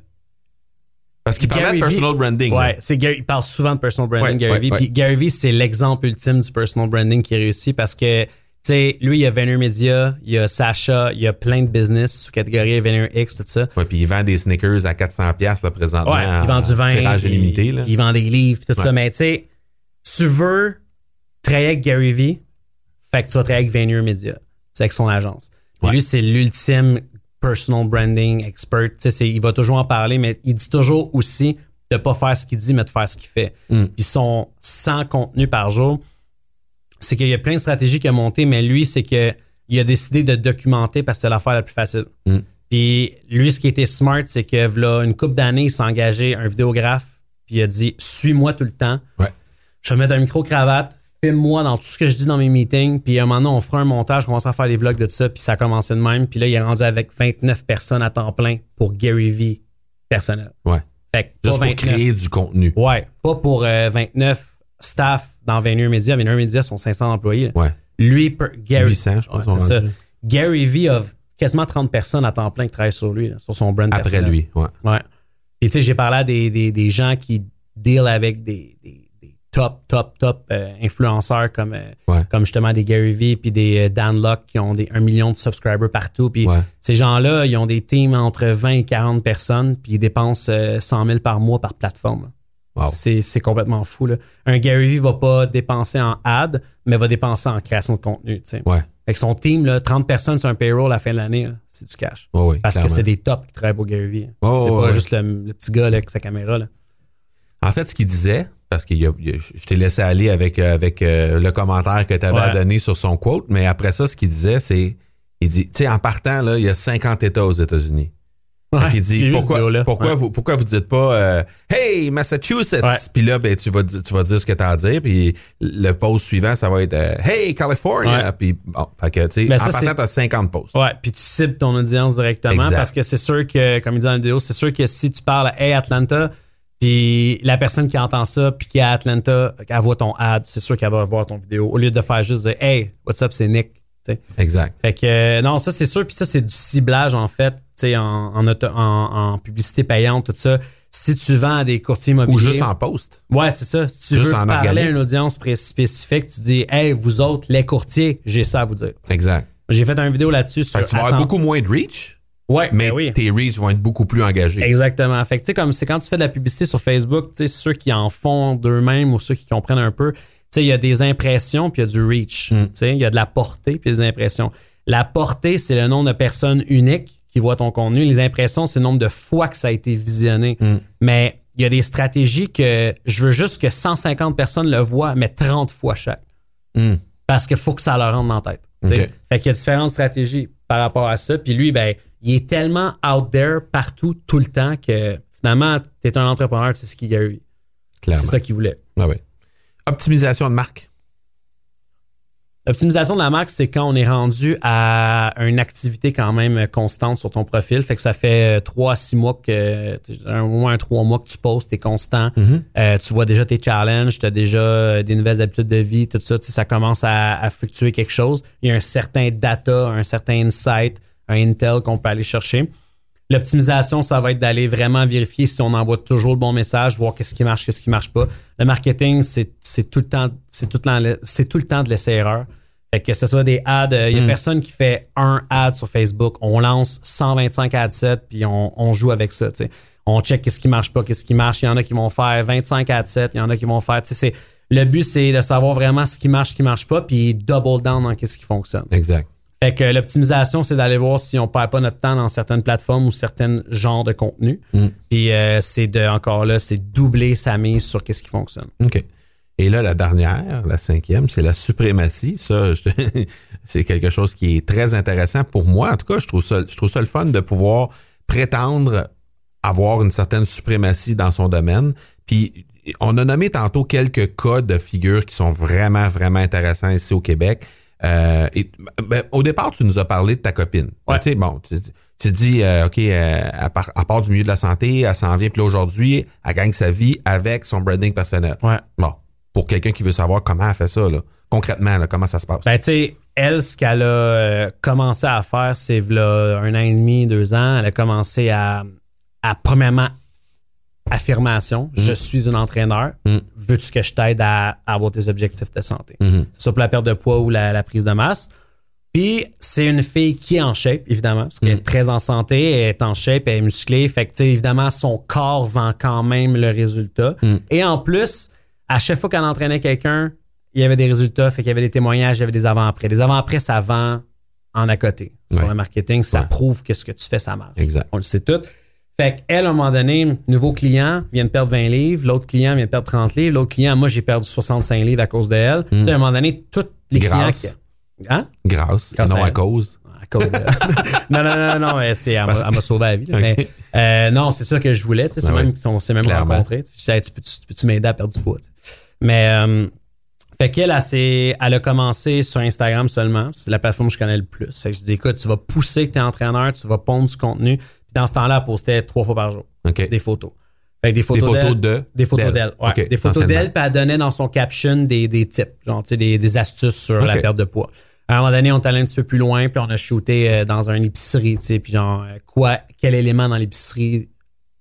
Parce qu'il parlait de personal branding. Ouais, c'est Gary, il parle souvent de personal branding, Ouais, Gary Vee. ouais. Puis Gary Vee, c'est l'exemple ultime du personal branding qui réussit parce que, tu sais, lui, il y a VaynerMedia, il y a Sacha, il y a plein de business sous catégorie VaynerX, tout ça. Ouais, puis il vend des sneakers à 400 pièces là présentement. Ouais, il vend du vin. Tirage illimité là. Il vend des livres, tout ça. Mais tu sais, tu veux travailler avec Gary Vee, fait que tu vas travailler avec VaynerMedia. C'est avec son agence. Ouais. lui, c'est l'ultime personal branding expert. Il va toujours en parler, mais il dit toujours aussi de pas faire ce qu'il dit, mais de faire ce qu'il fait. Mm. Puis son 100 contenus par jour, c'est qu'il y a plein de stratégies qu'il a montées, mais lui, c'est que il a décidé de documenter parce que c'est l'affaire la plus facile. Mm. Puis lui, ce qui était smart, c'est que là, une couple d'années, il s'est engagé un vidéographe, puis il a dit Suis-moi tout le temps. Ouais. Je vais mettre un micro-cravate, filme-moi dans tout ce que je dis dans mes meetings, puis à un moment donné, on fera un montage, on commence à faire des vlogs de ça, puis ça a commencé de même. Puis là, il est rendu avec 29 personnes à temps plein pour Gary Vee personnel. Ouais. Fait que Juste pour 29. créer du contenu. Ouais, pas pour euh, 29 staff dans Venue Media. Venue Media sont 500 employés. là. Ouais. Lui, per- Gary, 800, je pense, Ouais, c'est ça. Gary Vee a quasiment 30 personnes à temps plein qui travaillent sur lui, là, sur son brand Après personnel. lui. Ouais. Ouais. Puis tu sais, j'ai parlé à des, des, des gens qui deal avec des top, top, top euh, influenceurs comme, euh, Ouais. comme justement des Gary Vee puis des euh, Dan Locke qui ont des 1 million de subscribers partout. Puis Ouais. ces gens-là, ils ont des teams entre 20 et 40 personnes puis ils dépensent euh, 100 000 par mois par plateforme. Wow. C'est, complètement fou. Là. Un Gary Vee va pas dépenser en ad, mais va dépenser en création de contenu. tu sais. Ouais. Avec son team, là, 30 personnes sur un payroll à la fin de l'année, c'est du cash. Parce clairement. que c'est des tops qui travaillent pour Gary Vee. Oh, c'est pas juste le, le petit gars là, avec sa caméra. Là. En fait, ce qu'il disait, parce que je t'ai laissé aller avec, euh, avec euh, le commentaire que tu avais Ouais. donné sur son quote, mais après ça, ce qu'il disait, c'est, il dit, tu sais, en partant, là, il y a 50 États aux États-Unis. Qu'il j'ai dit, pourquoi, pourquoi, Ouais. vous, pourquoi vous dites pas, euh, Hey, Massachusetts! Ouais. Puis là, ben, tu vas, tu vas dire ce que tu as à dire, puis le post suivant, ça va être, euh, Hey, California! Ouais. Puis, bon, fait que, tu sais, en partant, tu as 50 posts. Ouais, puis tu cibles ton audience directement Exact. parce que c'est sûr que, comme il dit dans la vidéo, c'est sûr que si tu parles à Hey Atlanta, puis la personne qui entend ça, puis qui est à Atlanta, elle voit ton ad, c'est sûr qu'elle va voir ton vidéo. Au lieu de faire juste dire Hey, what's up, c'est Nick. Exact. Fait que euh, non, ça c'est sûr. Puis ça, c'est du ciblage en fait, tu sais, en, en, auto- en, en publicité payante, tout ça. Si tu vends à des courtiers immobiliers. Ou juste en post. Ouais, c'est ça. Si tu Juste veux en parler organique. à une audience spécifique, tu dis Hey, vous autres, les courtiers, j'ai ça à vous dire. Exact. J'ai fait une vidéo là-dessus sur. Fait que tu vas avoir beaucoup moins de reach, Ouais, mais ben oui. tes reach vont être beaucoup plus engagés. Exactement. Fait que, tu sais, comme c'est quand tu fais de la publicité sur Facebook, tu sais, ceux qui en font d'eux-mêmes ou ceux qui comprennent un peu, tu sais, il y a des impressions puis il y a du reach. Mm. Tu sais, il y a de la portée puis des impressions. La portée, c'est le nombre de personnes uniques qui voient ton contenu. Les impressions, c'est le nombre de fois que ça a été visionné. Mm. Mais il y a des stratégies que je veux juste que 150 personnes le voient, mais 30 fois chaque. Hmm. Parce qu'il faut que ça leur rentre dans la tête. tu sais. Ok. Fait qu'il y a différentes stratégies par rapport à ça. Puis lui, ben, il est tellement out there partout, tout le temps, que finalement, tu es un entrepreneur, tu sais ce qu'il y a eu. C'est ça qu'il voulait. Ah ouais. Optimisation de marque. L'optimisation de la marque, c'est quand on est rendu à une activité quand même constante sur ton profil. Fait que ça fait euh, trois à six mois que, un moins trois mois que tu postes, t'es constant. Euh, tu vois déjà tes challenges, tu as déjà euh, des nouvelles habitudes de vie, tout ça. Ça commence à, à fluctuer quelque chose. Il y a un certain data, un certain insight, un intel qu'on peut aller chercher. L'optimisation, ça va être d'aller vraiment vérifier si on envoie toujours le bon message, voir qu'est-ce qui marche, qu'est-ce qui marche pas. Le marketing, c'est tout le temps, c'est tout le temps, c'est tout le temps de laisser erreur. Fait que ce soit des ads, il y a personne qui fait un ad sur Facebook. On lance 125 ad sets puis on, on joue avec ça. On check qu'est-ce qui marche pas, qu'est-ce qui marche. Il y en a qui vont faire 25 ad sets, il y en a qui vont faire. le but, c'est de savoir vraiment ce qui marche, ce qui marche pas, puis double down dans qu'est-ce qui fonctionne. Exact. Fait que l'optimisation, c'est d'aller voir si on perd pas notre temps dans certaines plateformes ou certains genres de contenu. Puis euh, c'est de encore là, c'est doubler sa mise sur qu'est-ce qui fonctionne. OK. Et là, la dernière, la cinquième, c'est la suprématie. Ça, c'est quelque chose qui est très intéressant pour moi. En tout cas, je trouve ça, je trouve ça le fun de pouvoir prétendre avoir une certaine suprématie dans son domaine. Puis, on a nommé tantôt quelques cas de figures qui sont vraiment, vraiment intéressants ici au Québec. Euh, et, ben, au départ, tu nous as parlé de ta copine. Ouais. Sais, bon, tu, dis, euh, OK, euh, à, part, à part du milieu de la santé, elle s'en vient, puis là, aujourd'hui, elle gagne sa vie avec son branding personnel. Ouais. Bon, pour quelqu'un qui veut savoir comment elle fait ça, là, concrètement, là, comment ça se passe? Ben, tu sais, elle, ce qu'elle a commencé à faire, c'est un an et demi, deux ans, elle a commencé à, à premièrement, affirmation. Je suis un entraîneur. Mm. Veux-tu que je t'aide à, à avoir tes objectifs de santé? Mhm. C'est soit pour la perte de poids ou la, la prise de masse. Puis, c'est une fille qui est en shape, évidemment, parce qu'elle est très en santé, elle est en shape, elle est musclée. Fait que, évidemment, son corps vend quand même le résultat. Et en plus, à chaque fois qu'elle entraînait quelqu'un, il y avait des résultats, fait qu'il y avait des témoignages, il y avait des avant-après. Les avant-après, ça vend en à côté. Sur Ouais. le marketing, ça Ouais. prouve que ce que tu fais, ça marche. Exact. On le sait tout. Fait qu'elle, à un moment donné, nouveau client vient de perdre 20 livres, l'autre client vient de perdre 30 livres, l'autre client, moi, j'ai perdu 65 livres à cause de elle. Tu sais, à un moment donné, tous les Grâce? clients. qui- Hein? Grâce, Grâce non à cause? À cause de. non, non, non, non, mais c'est, elle m'a sauvé la vie. là. Mais, euh, non, c'est ça que je voulais. tu sais, C'est Ben même oui. qu'on s'est même Clairement. rencontrés. tu sais. Tu peux-tu, peux-tu m'aider à perdre du poids? tu sais. Mais, euh, fait qu'elle, elle, elle a commencé sur Instagram seulement. C'est la plateforme que je connais le plus. Fait que je dis, écoute, tu vas pousser que tu es entraîneur, tu vas pondre du contenu. Puis dans ce temps-là, elle postait trois fois par jour des photos. Fait que des Des photos, photos d'elle- de. des photos d'elle. Ouais. Des photos d'elle, puis elle donnait dans son caption des, des tips, genre, tu sais, des, des astuces sur la perte de poids. À un moment donné, on est allé un petit peu plus loin, puis on a shooté euh, dans une épicerie, tu sais, puis genre, euh, quoi, quel élément dans l'épicerie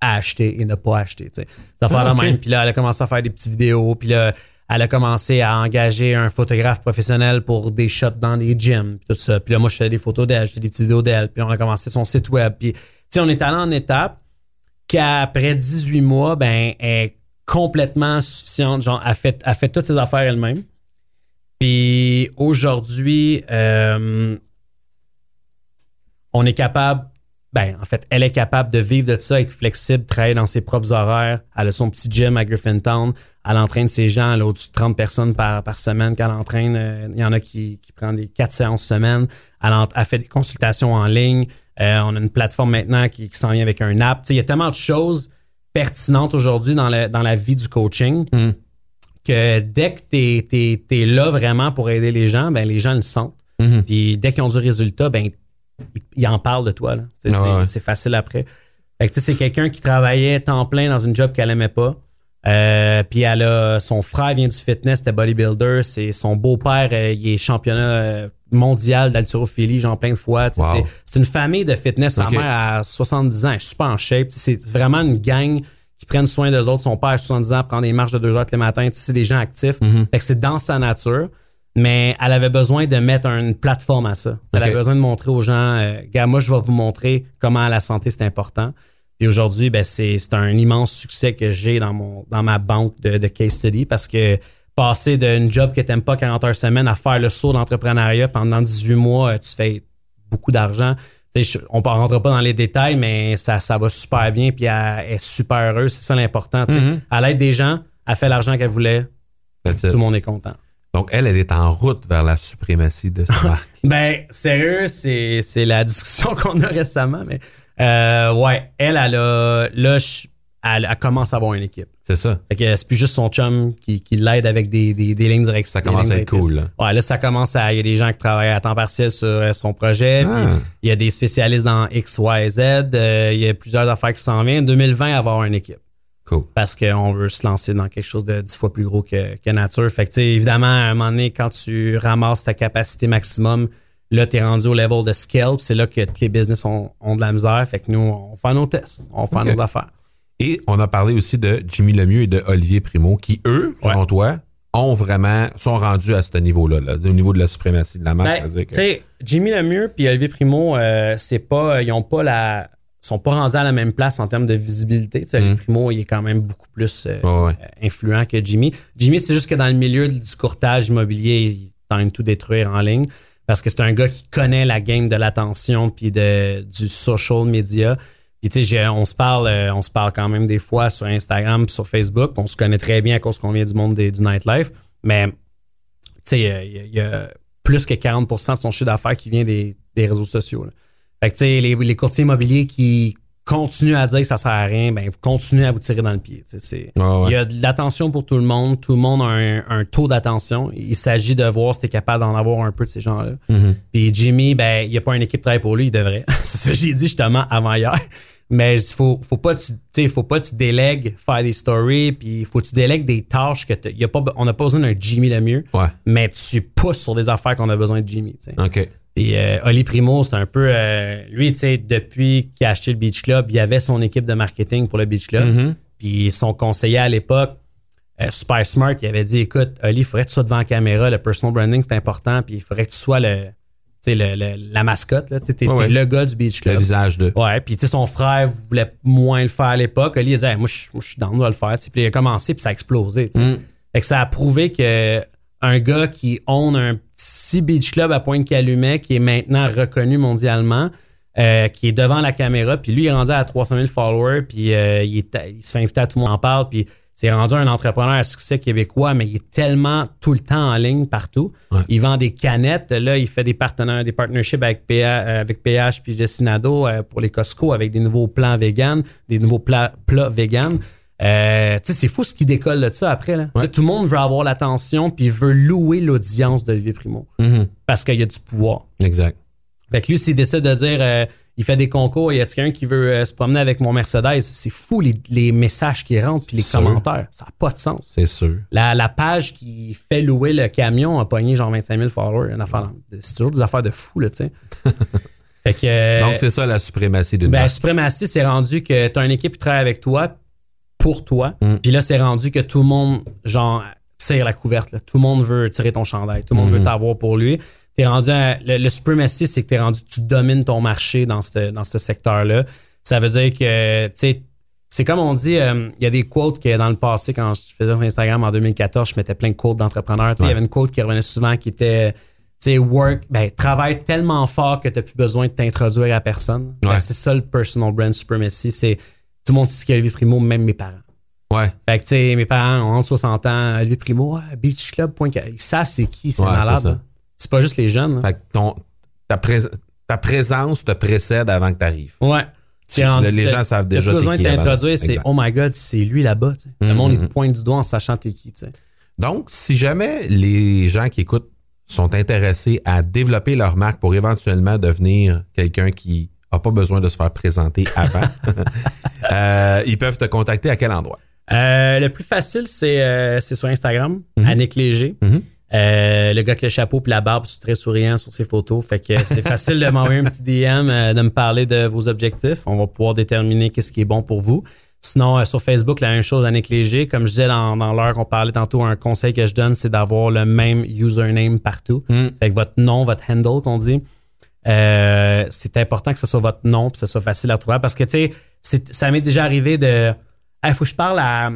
à acheter et ne pas acheter, tu sais. Ça fait Ah, la même. Puis là, elle a commencé à faire des petites vidéos, puis là, elle a commencé à engager un photographe professionnel pour des shots dans des gyms, puis tout ça. Puis là, moi, je faisais des photos d'elle, je faisais des petites vidéos d'elle, puis on a commencé son site web. Puis, tu sais, on est allé en étape qu'après 18 mois, ben, elle est complètement suffisante. Genre, elle fait, fait toutes ses affaires elle-même. Puis aujourd'hui, euh, on est capable, ben, en fait, elle est capable de vivre de ça, être flexible, travailler dans ses propres horaires. Elle a son petit gym à Griffintown. Elle entraîne ses gens. Au-dessus de 30 personnes par, par semaine qu'elle entraîne. Euh, Il y en a qui, qui prennent des 4 séances semaine. Elle, ent- elle fait des consultations en ligne. Euh, on a une plateforme maintenant qui, qui s'en vient avec un app. Il y a tellement de choses pertinentes aujourd'hui dans, le- dans la vie du coaching Mm. que dès que tu es, là vraiment pour aider les gens, ben, les gens le sentent. Mhm. Puis dès qu'ils ont du résultat, ben, ils, ils en parlent de toi. Ah c'est, ouais. facile après. Fait que, c'est quelqu'un qui travaillait temps plein dans une job qu'elle aimait pas. Euh, puis elle a, son frère vient du fitness, c'était bodybuilder. C'est son beau-père, euh, il est championnat euh, mondial d'haltérophilie, genre plein de fois. Wow. C'est, c'est une famille de fitness. Sa mère a 70 ans, elle est super en shape. C'est vraiment une gang qui prennent soin d'eux autres. Son père a 70 ans, prend des marches de 2 heures tous les matins. C'est des gens actifs. Mhm. Fait que c'est dans sa nature. Mais elle avait besoin de mettre une plateforme à ça. Elle avait besoin de montrer aux gens, euh, gars, moi, je vais vous montrer comment la santé, c'est important. Puis aujourd'hui, ben, c'est c'est un immense succès que j'ai dans, mon dans ma banque de, de case study parce que passer d'une job que tu n'aimes pas 40 heures semaine à faire le saut d'entrepreneuriat pendant 18 mois, tu fais beaucoup d'argent. Je- on ne rentre pas dans les détails, mais ça, ça va super bien puis elle est super heureuse. C'est ça l'important. tu sais. Mhm. Elle aide des gens, elle fait l'argent qu'elle voulait, That's tout le monde est content. Donc, elle, elle est en route vers la suprématie de sa marque. Ben, sérieux, c'est, c'est la discussion qu'on a récemment, mais euh, ouais, elle, elle a, là, elle, elle commence à avoir une équipe. C'est ça. Fait que c'est plus juste son chum qui, qui l'aide avec des, des, des lignes directrices. Ça commence à être cool, là. Ouais, là, ça commence à. Il y a des gens qui travaillent à temps partiel sur euh, son projet. Ah. puis il y a des spécialistes dans X, Y, Z. euh, il y a plusieurs affaires qui s'en viennent. 2020, avoir une équipe. Cool. Parce qu'on veut se lancer dans quelque chose de dix fois plus gros que, que nature. Fait que, tu sais, évidemment, à un moment donné, quand tu ramasses ta capacité maximum, là, tu es rendu au level de scale. c'est là que les business ont, ont de la misère. Fait que nous, on fait nos tests. On fait nos affaires. Et on a parlé aussi de Jimmy Lemieux et de Olivier Primo, qui, eux, selon Ouais. toi, ont vraiment, sont rendus à ce niveau-là, là, au niveau de la suprématie de la marque. Ben, que- Jimmy Lemieux puis Olivier Primo, euh, c'est pas, ils ont pas la, sont pas rendus à la même place en termes de visibilité. Olivier Primo, il est quand même beaucoup plus euh, ouais. euh, influent que Jimmy. Jimmy, c'est juste que dans le milieu du courtage immobilier, il tente tout détruire en ligne parce que c'est un gars qui connaît la game de l'attention puis de, du social media. Puis tu sais, on se parle, euh, on se parle quand même des fois sur Instagram, sur Facebook. On se connaît très bien à cause qu'on vient du monde du nightlife. Mais tu sais, il y, a plus que 40% de son chiffre d'affaires qui vient des, réseaux sociaux. Fait que tu sais, les courtiers immobiliers qui continuez à dire que ça sert à rien, ben vous continuez à vous tirer dans le pied. Il y a de l'attention pour tout le monde. Tout le monde a un, taux d'attention. Il s'agit de voir si tu es capable d'en avoir un peu de ces gens-là. Mm-hmm. Puis Jimmy, ben il n'y a pas une équipe qui travaille pour lui, il devrait. c'est ça que j'ai dit justement avant hier. Mais il faut, faut pas tu faut pas tu délègues faire des stories, puis il faut que tu délègues des tâches que y a pas, on n'a pas besoin d'un Jimmy le mieux, mais tu pousses sur des affaires qu'on a besoin de Jimmy. OK. Et euh, Oli Primo, c'est un peu. Euh, lui, tu sais, depuis qu'il a acheté le Beach Club, il avait son équipe de marketing pour le Beach Club. Mm-hmm. Puis son conseiller à l'époque, euh, Super Smart, il avait dit Écoute, Oli, il faudrait que tu sois devant la caméra. Le personal branding, c'est important. Puis il faudrait que tu sois le. Le, le, la mascotte, là. Tu es, le gars du Beach Club. Le visage de. Ouais, puis tu sais, son frère voulait moins le faire à l'époque. Oli, il a dit Moi, je suis dans, de le faire. Puis il a commencé, puis ça a explosé. Mm. Fait que ça a prouvé que un gars qui own un petit beach club à Pointe-Calumet, qui est maintenant reconnu mondialement, euh, qui est devant la caméra, puis lui, il est rendu à 300 000 followers, puis euh, il, se fait inviter à tout le monde en parle, puis c'est rendu un entrepreneur à succès québécois, mais il est tellement tout le temps en ligne partout. Il vend des canettes. Là, il fait des partenaires, des partnerships avec, PH, euh, avec PH puis Destinado pour les Costco avec des nouveaux plans vegan, des nouveaux plats, plats vegan. Euh, c'est fou ce qui décolle de ça après. Là. tout le monde veut avoir l'attention puis veut louer l'audience d'Olivier Primo. Mm-hmm. Parce qu'il y a du pouvoir. Exact. Fait que lui, s'il décide de dire euh, il fait des concours, il y a quelqu'un qui veut euh, se promener avec mon Mercedes, c'est fou les, messages qui rentrent puis les commentaires. Ça n'a pas de sens. C'est sûr. La, page qui fait louer le camion a pogné genre 25 000 followers. C'est toujours des affaires de fou, là, tu sais. fait que, Donc, c'est ça la suprématie d'une ben, La suprématie, c'est rendu que tu as une équipe qui travaille avec toi, pour toi. Mm. Puis là, c'est rendu que tout le monde, genre, tire la couverte. Tout le monde veut tirer ton chandail. Tout le monde veut mm-hmm. t'avoir pour lui. T'es rendu le, le supremacy, c'est que t'es rendu, tu domines ton marché dans ce dans ce secteur-là. Ça veut dire que, tu sais, c'est comme on dit, euh, il y a des quotes que dans le passé, quand je faisais sur Instagram en 2014, je mettais plein de quotes d'entrepreneurs. Il y avait une quote qui revenait souvent qui était, tu sais, work, ben, travaille tellement fort que tu n'as plus besoin de t'introduire à personne. Ben, c'est ça le personal brand supremacy. C'est tout le monde sait qui est Olivier Primo, même mes parents. Ouais. Fait que, tu sais, mes parents ont 60 ans, Olivier Primo, Beach Club, point ils savent c'est qui, c'est malade. C'est pas juste les jeunes. Fait que ton, ta, ta, présence te précède avant que tu arrives. Ouais. les gens savent déjà. Pas besoin de t'introduire, c'est oh my god, c'est lui là-bas. Le monde, il te mm-hmm. pointe du doigt en sachant t'es qui. T'sais. Donc, si jamais les gens qui écoutent sont intéressés à développer leur marque pour éventuellement devenir quelqu'un qui pas besoin de se faire présenter avant. Euh, ils peuvent te contacter à quel endroit? Euh, le plus facile, c'est euh, sur Instagram, mm Annick Léger. Mhm. le gars avec le chapeau et la barbe, très souriant sur ses photos. Fait que c'est facile de m'envoyer un petit DM, de me parler de vos objectifs. On va pouvoir déterminer qu'est-ce qui est bon pour vous. Sinon, sur Facebook, la même chose, Annick Léger. Comme je disais dans, dans l'heure qu'on parlait tantôt, un conseil que je donne, c'est d'avoir le même username partout. Mm. Fait que votre nom, votre handle qu'on dit. Euh, c'est important que ce soit votre nom, que ce soit facile à trouver. Parce que, tu sais, ça m'est déjà arrivé de. Il faut que je parle à,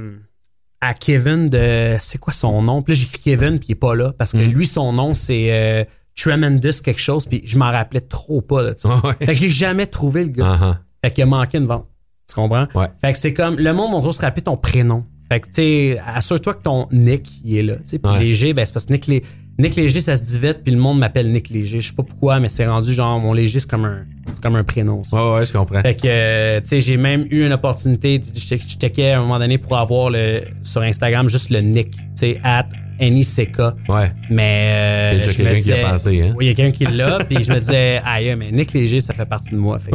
à Kevin de. C'est quoi son nom? Puis là, j'écris Kevin, puis il n'est pas là. Parce que mm. lui, son nom, c'est euh, Tremendous quelque chose, puis je m'en rappelais trop pas. Là, Fait que je l'ai jamais trouvé, le gars. Uh-huh. Fait qu'il a manqué une vente. Tu comprends? Fait que c'est comme. Le monde, on doit se rappeler ton prénom. Fait que, tu sais, assure-toi que ton Nick, il est là. Tu sais, puis léger, ben, c'est parce que Nick, les, Nick Léger, ça se dit vite, puis le monde m'appelle Nick Léger. Je sais pas pourquoi, mais c'est rendu genre, mon Léger, c'est comme un, c'est comme un prénom. Ouais, ouais, je comprends. Fait que, euh, tu sais, j'ai même eu une opportunité, je checkais à un moment donné pour avoir le, sur Instagram juste le Nick, tu sais, at NICK. Ouais. Mais. il y a quelqu'un qui a pensé, hein? Oui, il y a quelqu'un qui l'a, puis je me disais, aïe, mais Nick Léger, ça fait partie de moi. Fait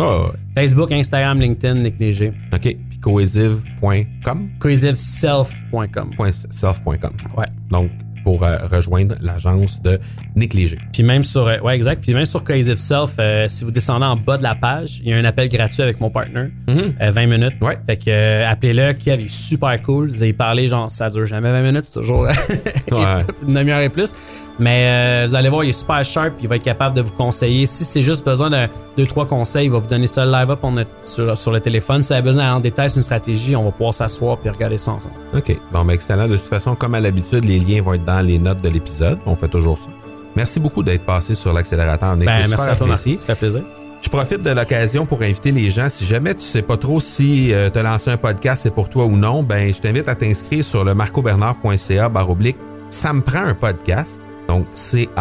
Facebook, Instagram, LinkedIn, Nick Léger. OK. Puis cohesive.com? Cohesiveself.com. Self.com. Ouais. Donc, pour euh, rejoindre l'agence de Nick Léger. Puis même sur, euh, ouais, exact. Puis même sur Cohesive Self, euh, si vous descendez en bas de la page, il y a un appel gratuit avec mon partner, 20 mm-hmm. minutes. Ouais. Fait que appelez-le, qui est super cool. Vous avez parlé, genre, ça dure jamais 20 minutes, c'est toujours une demi-heure et plus. Mais euh, vous allez voir, il est super sharp, il va être capable de vous conseiller. Si c'est juste besoin de deux, trois conseils, il va vous donner ça live up sur, sur le téléphone. Si vous avez besoin d'aller en détail sur une stratégie, on va pouvoir s'asseoir et regarder ça ensemble. OK. Bon, ben excellent. De toute façon, comme à l'habitude, les liens vont être dans les notes de l'épisode. On fait toujours ça. Merci beaucoup d'être passé sur l'accélérateur. Ben, merci à toi, Ça fait plaisir. Je profite de l'occasion pour inviter les gens, si jamais tu sais pas trop si euh, te lancer un podcast c'est pour toi ou non, ben je t'invite à t'inscrire sur le marcobernard.ca baroblique ça me prend un podcast. Donc C-A-M-E-P-R-E-N-D,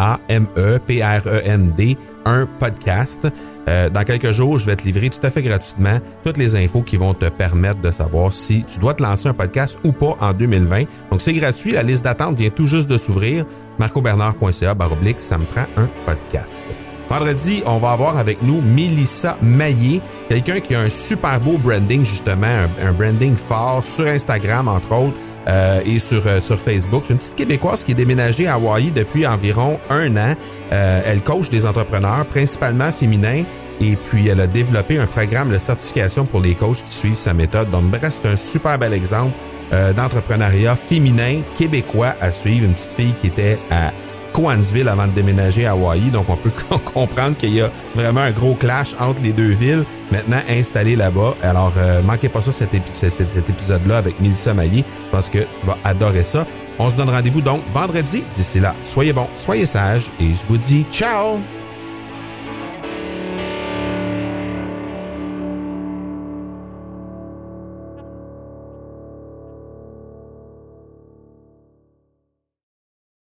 un podcast. Euh, dans quelques jours, je vais te livrer tout à fait gratuitement toutes les infos qui vont te permettre de savoir si tu dois te lancer un podcast ou pas en 2020. Donc c'est gratuit, la liste d'attente vient tout juste de s'ouvrir. marcobernard.ca baroblique, ça me prend un podcast. Vendredi, on va avoir avec nous Melissa Maillé, quelqu'un qui a un super beau branding, justement, un, branding fort sur Instagram, entre autres, euh, et sur, euh, sur Facebook. C'est une petite Québécoise qui est déménagée à Hawaii depuis environ un an. Euh, elle coach des entrepreneurs, principalement féminins, et puis elle a développé un programme de certification pour les coachs qui suivent sa méthode. Donc, bref, c'est un super bel exemple d'entrepreneuriat féminin québécois à suivre. Une petite fille qui était à Coansville avant de déménager à Hawaii. Donc, on peut comprendre qu'il y a vraiment un gros clash entre les deux villes maintenant installées là-bas. Alors, euh, manquez pas ça, cet, épisode-là avec Melissa Maillé. Je pense que tu vas adorer ça. On se donne rendez-vous donc vendredi. D'ici là, soyez bons, soyez sages et je vous dis ciao!